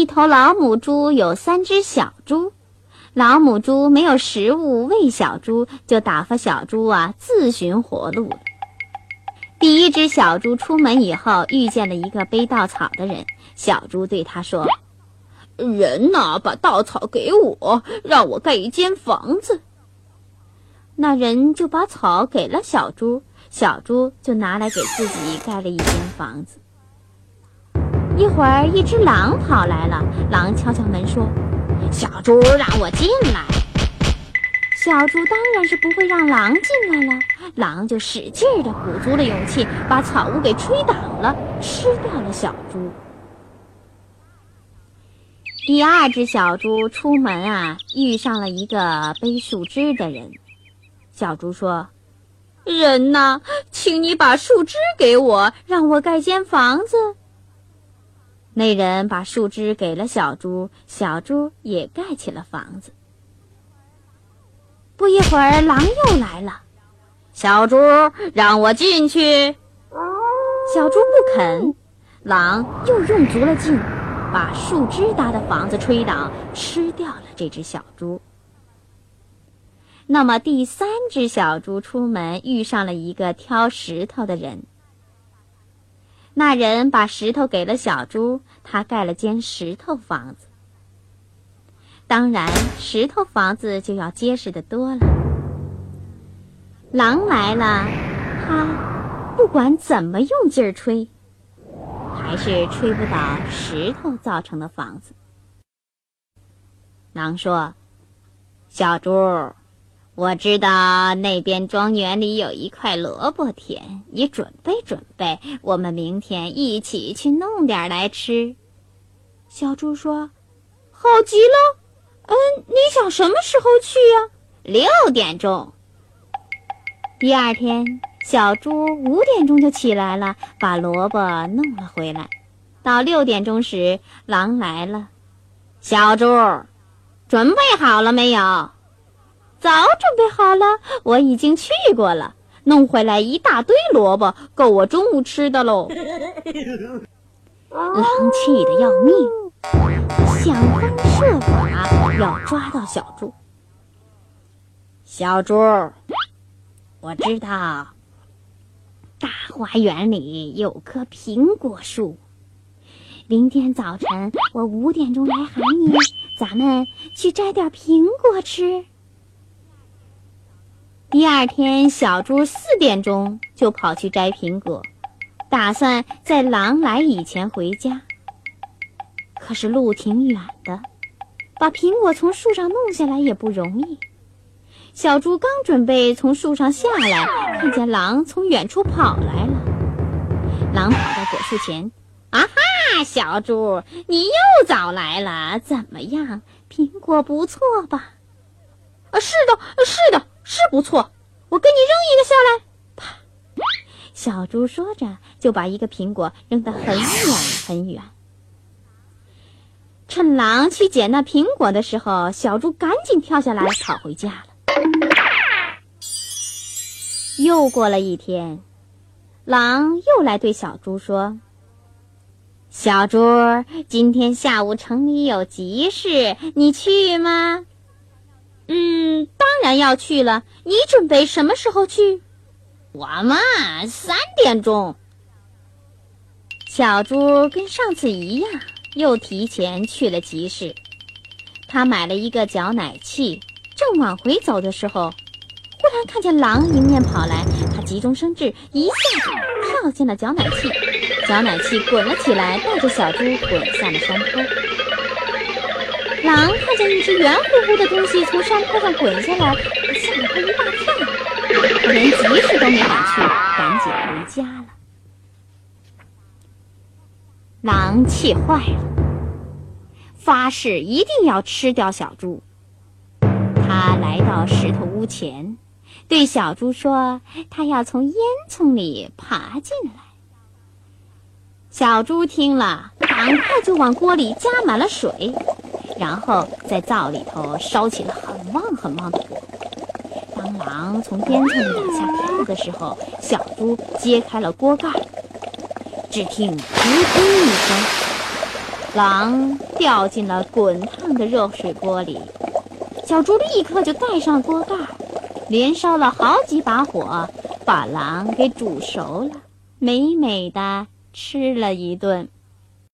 一头老母猪有三只小猪，老母猪没有食物喂小猪，就打发小猪啊自寻活路。第一只小猪出门以后，遇见了一个背稻草的人。小猪对他说：“人呐，把稻草给我，让我盖一间房子。”那人就把草给了小猪，小猪就拿来给自己盖了一间房子。一会儿，一只狼跑来了。狼敲敲门说：“小猪，让我进来。”小猪当然是不会让狼进来了。狼就使劲儿地鼓足了勇气，把草屋给吹倒了，吃掉了小猪。第二只小猪出门啊，遇上了一个背树枝的人。小猪说：“人呐，请你把树枝给我，让我盖间房子。”那人把树枝给了小猪，小猪也盖起了房子。不一会儿，狼又来了，小猪让我进去。小猪不肯，狼又用足了劲，把树枝搭的房子吹倒，吃掉了这只小猪。那么，第三只小猪出门遇上了一个挑石头的人。那人把石头给了小猪，他盖了间石头房子。当然，石头房子就要结实的多了。狼来了，他不管怎么用劲儿吹，还是吹不倒石头造成的房子。狼说：“小猪。”我知道那边庄园里有一块萝卜田，你准备准备，我们明天一起去弄点来吃。小猪说：“好极了，嗯，你想什么时候去呀？”六点钟。第二天，小猪五点钟就起来了，把萝卜弄了回来。到六点钟时，狼来了，小猪，准备好了没有？早准备好了，我已经去过了，弄回来一大堆萝卜，够我中午吃的喽。狼气得要命，想方设法要抓到小猪。小猪，我知道大花园里有棵苹果树，明天早晨我五点钟来喊你，咱们去摘点苹果吃。第二天，小猪四点钟就跑去摘苹果，打算在狼来以前回家。可是路挺远的，把苹果从树上弄下来也不容易。小猪刚准备从树上下来，看见狼从远处跑来了。狼跑到果树前，啊哈，小猪，你又早来了，怎么样？苹果不错吧？啊，是的，是的。是不错，我给你扔一个下来。啪！小猪说着，就把一个苹果扔得很远很远。趁狼去捡那苹果的时候，小猪赶紧跳下来跑回家了。又过了一天，狼又来对小猪说：“小猪，今天下午城里有急事，你去吗？”嗯，当然要去了。你准备什么时候去？我嘛，三点钟。小猪跟上次一样，又提前去了集市。他买了一个搅奶器，正往回走的时候，忽然看见狼迎面跑来。他急中生智，一下子跳进了搅奶器，搅奶器滚了起来，带着小猪滚下了山坡。狼看见一只圆乎乎的东西从山坡上滚下来，吓了他一大跳，连集市都没敢去，赶紧回家了。狼气坏了，发誓一定要吃掉小猪。他来到石头屋前，对小猪说：“他要从烟囱里爬进来。”小猪听了，赶快就往锅里加满了水，然后在灶里头烧起了很旺很旺的火。当狼从烟囱里往下跳的时候，小猪揭开了锅盖。只听“扑通”一声，狼掉进了滚烫的热水锅里。小猪立刻就盖上锅盖，连烧了好几把火，把狼给煮熟了，美美的吃了一顿。